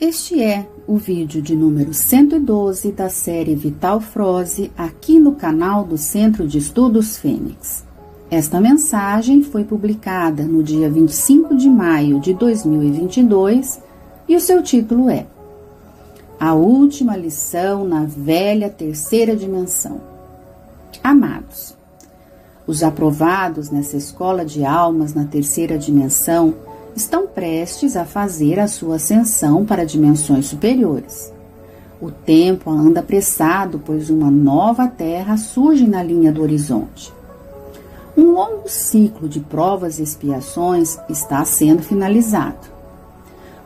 Este é o vídeo de número 112 da série Vital Froze aqui no canal do Centro de Estudos Fênix. Esta mensagem foi publicada no dia 25 de maio de 2022 e o seu título é A Última Lição na Velha Terceira Dimensão. Amados, os aprovados nessa escola de almas na terceira dimensão estão prestes a fazer a sua ascensão para dimensões superiores. O tempo anda apressado, pois uma nova Terra surge na linha do horizonte. Um longo ciclo de provas e expiações está sendo finalizado.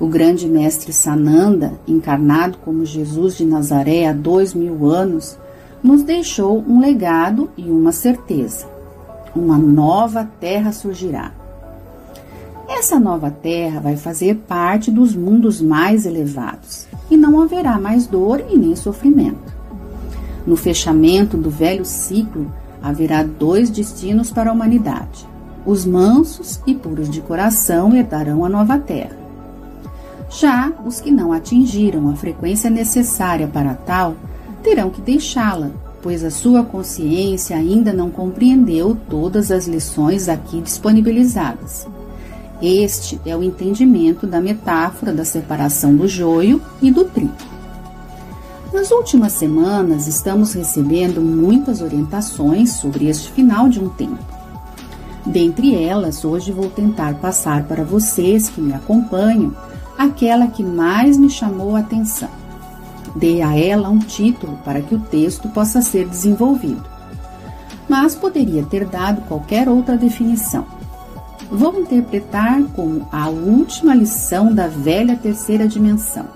O grande mestre Sananda, encarnado como Jesus de Nazaré há dois mil anos, nos deixou um legado e uma certeza: uma nova terra surgirá. Essa nova terra vai fazer parte dos mundos mais elevados e não haverá mais dor e nem sofrimento. No fechamento do velho ciclo, haverá dois destinos para a humanidade. Os mansos e puros de coração herdarão a nova terra. Já os que não atingiram a frequência necessária para tal terão que deixá-la, pois a sua consciência ainda não compreendeu todas as lições aqui disponibilizadas. Este é o entendimento da metáfora da separação do joio e do trigo. Nas últimas semanas, estamos recebendo muitas orientações sobre este final de um tempo. Dentre elas, hoje vou tentar passar para vocês que me acompanham aquela que mais me chamou a atenção. Dei a ela um título para que o texto possa ser desenvolvido, mas poderia ter dado qualquer outra definição vou interpretar como a última lição da velha terceira dimensão.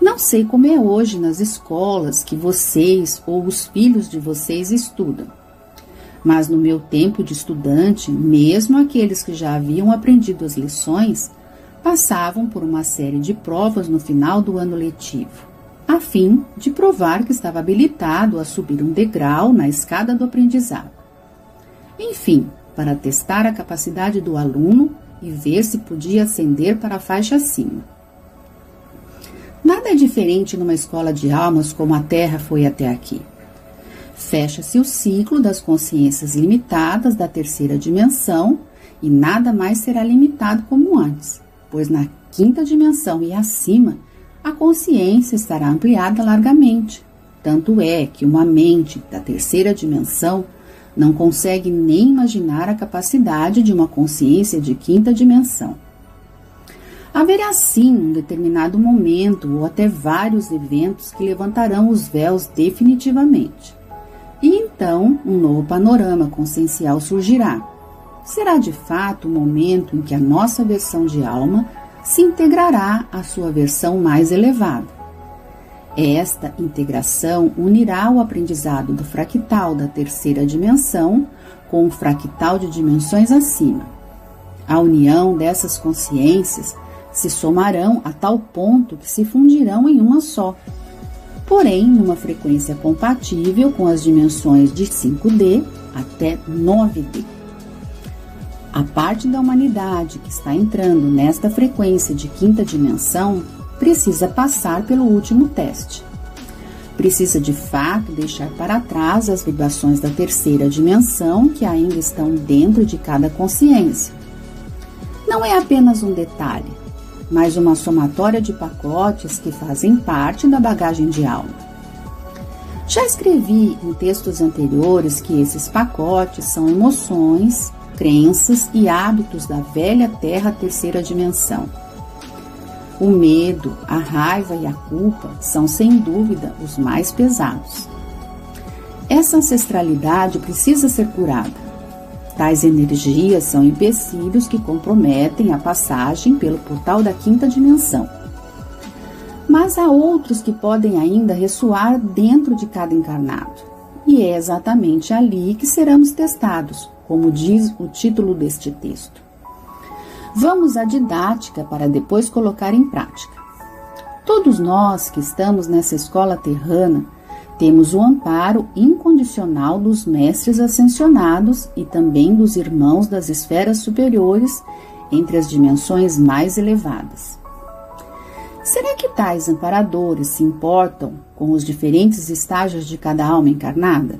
Não sei como é hoje nas escolas que vocês ou os filhos de vocês estudam, mas no meu tempo de estudante, mesmo aqueles que já haviam aprendido as lições, passavam por uma série de provas no final do ano letivo, a fim de provar que estava habilitado a subir um degrau na escada do aprendizado. Enfim, para testar a capacidade do aluno e ver se podia ascender para a faixa acima. Nada é diferente numa escola de almas como a Terra foi até aqui. Fecha-se o ciclo das consciências limitadas da terceira dimensão e nada mais será limitado como antes, pois na quinta dimensão e acima a consciência estará ampliada largamente. Tanto é que uma mente da terceira dimensão não consegue nem imaginar a capacidade de uma consciência de quinta dimensão. Haverá sim um determinado momento ou até vários eventos que levantarão os véus definitivamente. E então um novo panorama consciencial surgirá. Será de fato o momento em que a nossa versão de alma se integrará à sua versão mais elevada. Esta integração unirá o aprendizado do fractal da terceira dimensão com o fractal de dimensões acima. A união dessas consciências se somarão a tal ponto que se fundirão em uma só, porém numa frequência compatível com as dimensões de 5D até 9D. A parte da humanidade que está entrando nesta frequência de quinta dimensão precisa passar pelo último teste. Precisa de fato deixar para trás as vibrações da terceira dimensão que ainda estão dentro de cada consciência. Não é apenas um detalhe, mas uma somatória de pacotes que fazem parte da bagagem de alma. Já escrevi em textos anteriores que esses pacotes são emoções, crenças e hábitos da velha Terra terceira dimensão o medo, a raiva e a culpa são sem dúvida os mais pesados. Essa ancestralidade precisa ser curada. Tais energias são empecilhos que comprometem a passagem pelo portal da quinta dimensão. Mas há outros que podem ainda ressoar dentro de cada encarnado. E é exatamente ali que seremos testados, como diz o título deste texto. Vamos à didática para depois colocar em prática. Todos nós que estamos nessa escola terrana temos o amparo incondicional dos mestres ascensionados e também dos irmãos das esferas superiores entre as dimensões mais elevadas. Será que tais amparadores se importam com os diferentes estágios de cada alma encarnada?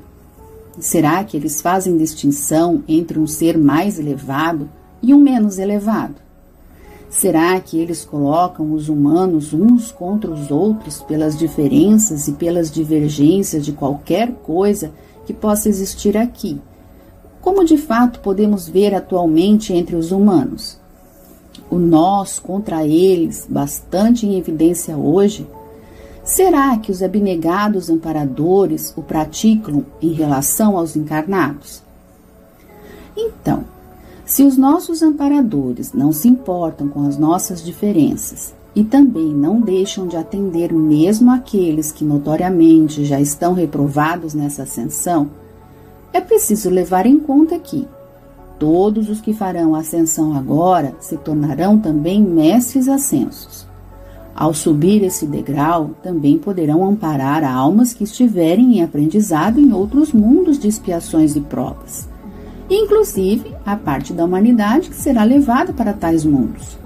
Será que eles fazem distinção entre um ser mais elevado e um menos elevado? Será que eles colocam os humanos uns contra os outros pelas diferenças e pelas divergências de qualquer coisa que possa existir aqui? Como de fato podemos ver atualmente entre os humanos? o nós contra eles, bastante em evidência hoje, será que os abnegados amparadores o praticam em relação aos encarnados? Então, se os nossos amparadores não se importam com as nossas diferenças e também não deixam de atender mesmo aqueles que notoriamente já estão reprovados nessa ascensão, é preciso levar em conta que Todos os que farão a ascensão agora se tornarão também mestres ascensos. Ao subir esse degrau, também poderão amparar almas que estiverem em aprendizado em outros mundos de expiações e provas, inclusive a parte da humanidade que será levada para tais mundos.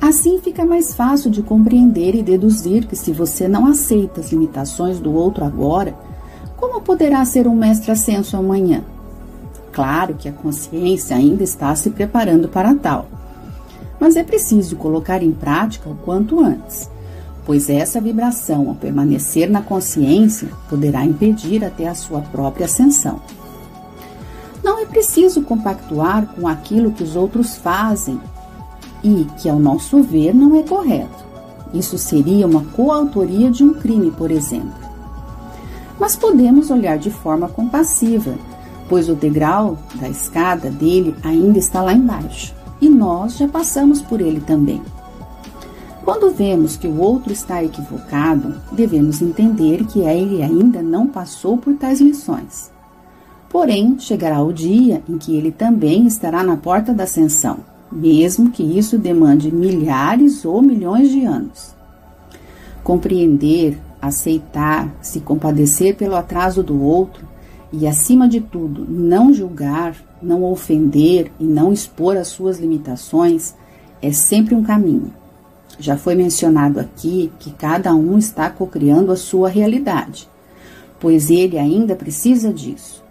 Assim fica mais fácil de compreender e deduzir que se você não aceita as limitações do outro agora, como poderá ser um mestre ascenso amanhã? Claro que a consciência ainda está se preparando para tal, mas é preciso colocar em prática o quanto antes, pois essa vibração, ao permanecer na consciência, poderá impedir até a sua própria ascensão. É preciso compactuar com aquilo que os outros fazem e que, ao nosso ver, não é correto. Isso seria uma coautoria de um crime, por exemplo. Mas podemos olhar de forma compassiva pois o degrau da escada dele ainda está lá embaixo e nós já passamos por ele também. Quando vemos que o outro está equivocado, devemos entender que ele ainda não passou por tais lições. Porém, chegará o dia em que ele também estará na porta da ascensão, mesmo que isso demande milhares ou milhões de anos. Compreender, aceitar, se compadecer pelo atraso do outro e, acima de tudo, não julgar, não ofender e não expor as suas limitações é sempre um caminho. Já foi mencionado aqui que cada um está cocriando a sua realidade, pois ele ainda precisa disso.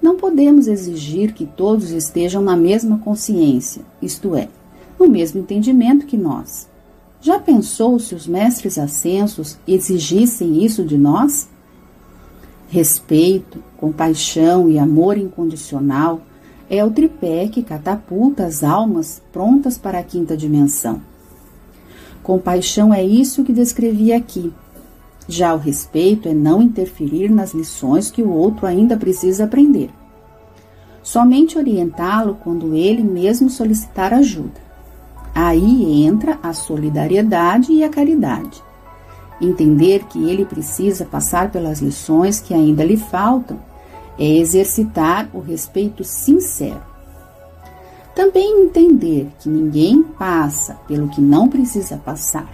Não podemos exigir que todos estejam na mesma consciência, isto é, no mesmo entendimento que nós. Já pensou se os mestres ascensos exigissem isso de nós? Respeito, compaixão e amor incondicional é o tripé que catapulta as almas prontas para a quinta dimensão. Compaixão é isso que descrevi aqui. Já o respeito é não interferir nas lições que o outro ainda precisa aprender. Somente orientá-lo quando ele mesmo solicitar ajuda. Aí entra a solidariedade e a caridade Entender que ele precisa passar pelas lições que ainda lhe faltam é exercitar o respeito sincero. Também entender que ninguém passa pelo que não precisa passar.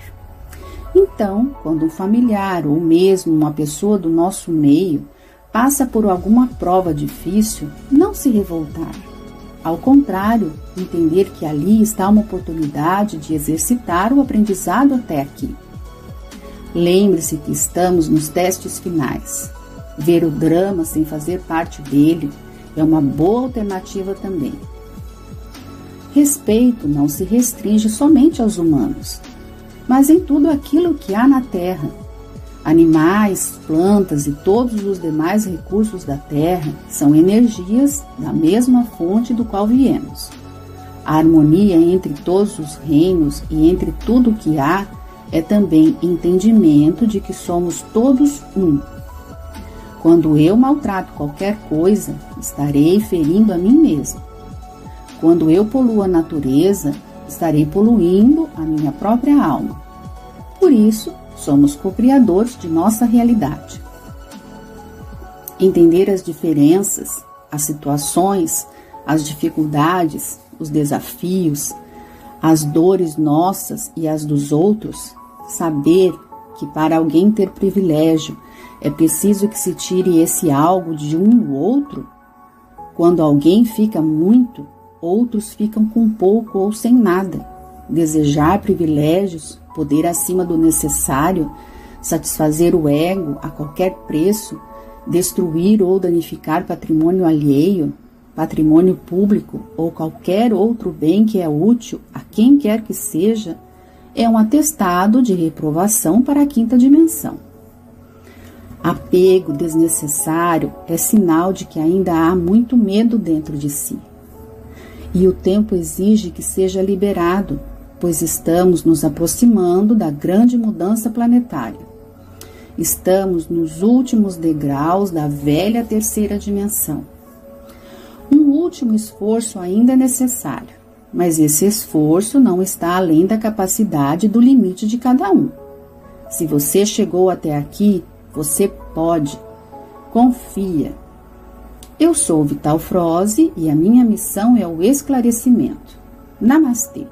Então, quando um familiar ou mesmo uma pessoa do nosso meio passa por alguma prova difícil, não se revoltar. Ao contrário, entender que ali está uma oportunidade de exercitar o aprendizado até aqui. Lembre-se que estamos nos testes finais. Ver o drama sem fazer parte dele é uma boa alternativa também. Respeito não se restringe somente aos humanos, mas em tudo aquilo que há na Terra. Animais, plantas e todos os demais recursos da Terra são energias da mesma fonte do qual viemos. A harmonia entre todos os reinos e entre tudo o que há é também entendimento de que somos todos um. Quando eu maltrato qualquer coisa, estarei ferindo a mim mesmo. Quando eu poluo a natureza, estarei poluindo a minha própria alma. Por isso, somos co-criadores de nossa realidade. Entender as diferenças, as situações, as dificuldades, os desafios, as dores nossas e as dos outros, saber que para alguém ter privilégio é preciso que se tire esse algo de um ou outro? Quando alguém fica muito, outros ficam com pouco ou sem nada. desejar privilégios, poder acima do necessário, satisfazer o ego a qualquer preço, destruir ou danificar patrimônio alheio, patrimônio público ou qualquer outro bem que é útil a quem quer que seja, é um atestado de reprovação para a quinta dimensão. Apego desnecessário é sinal de que ainda há muito medo dentro de si. E o tempo exige que seja liberado, pois estamos nos aproximando da grande mudança planetária. Estamos nos últimos degraus da velha terceira dimensão. Um último esforço ainda é necessário, mas esse esforço não está além da capacidade do limite de cada um. Se você chegou até aqui, você pode. Confia. Eu sou Vital Froze e a minha missão é o esclarecimento. Namastê.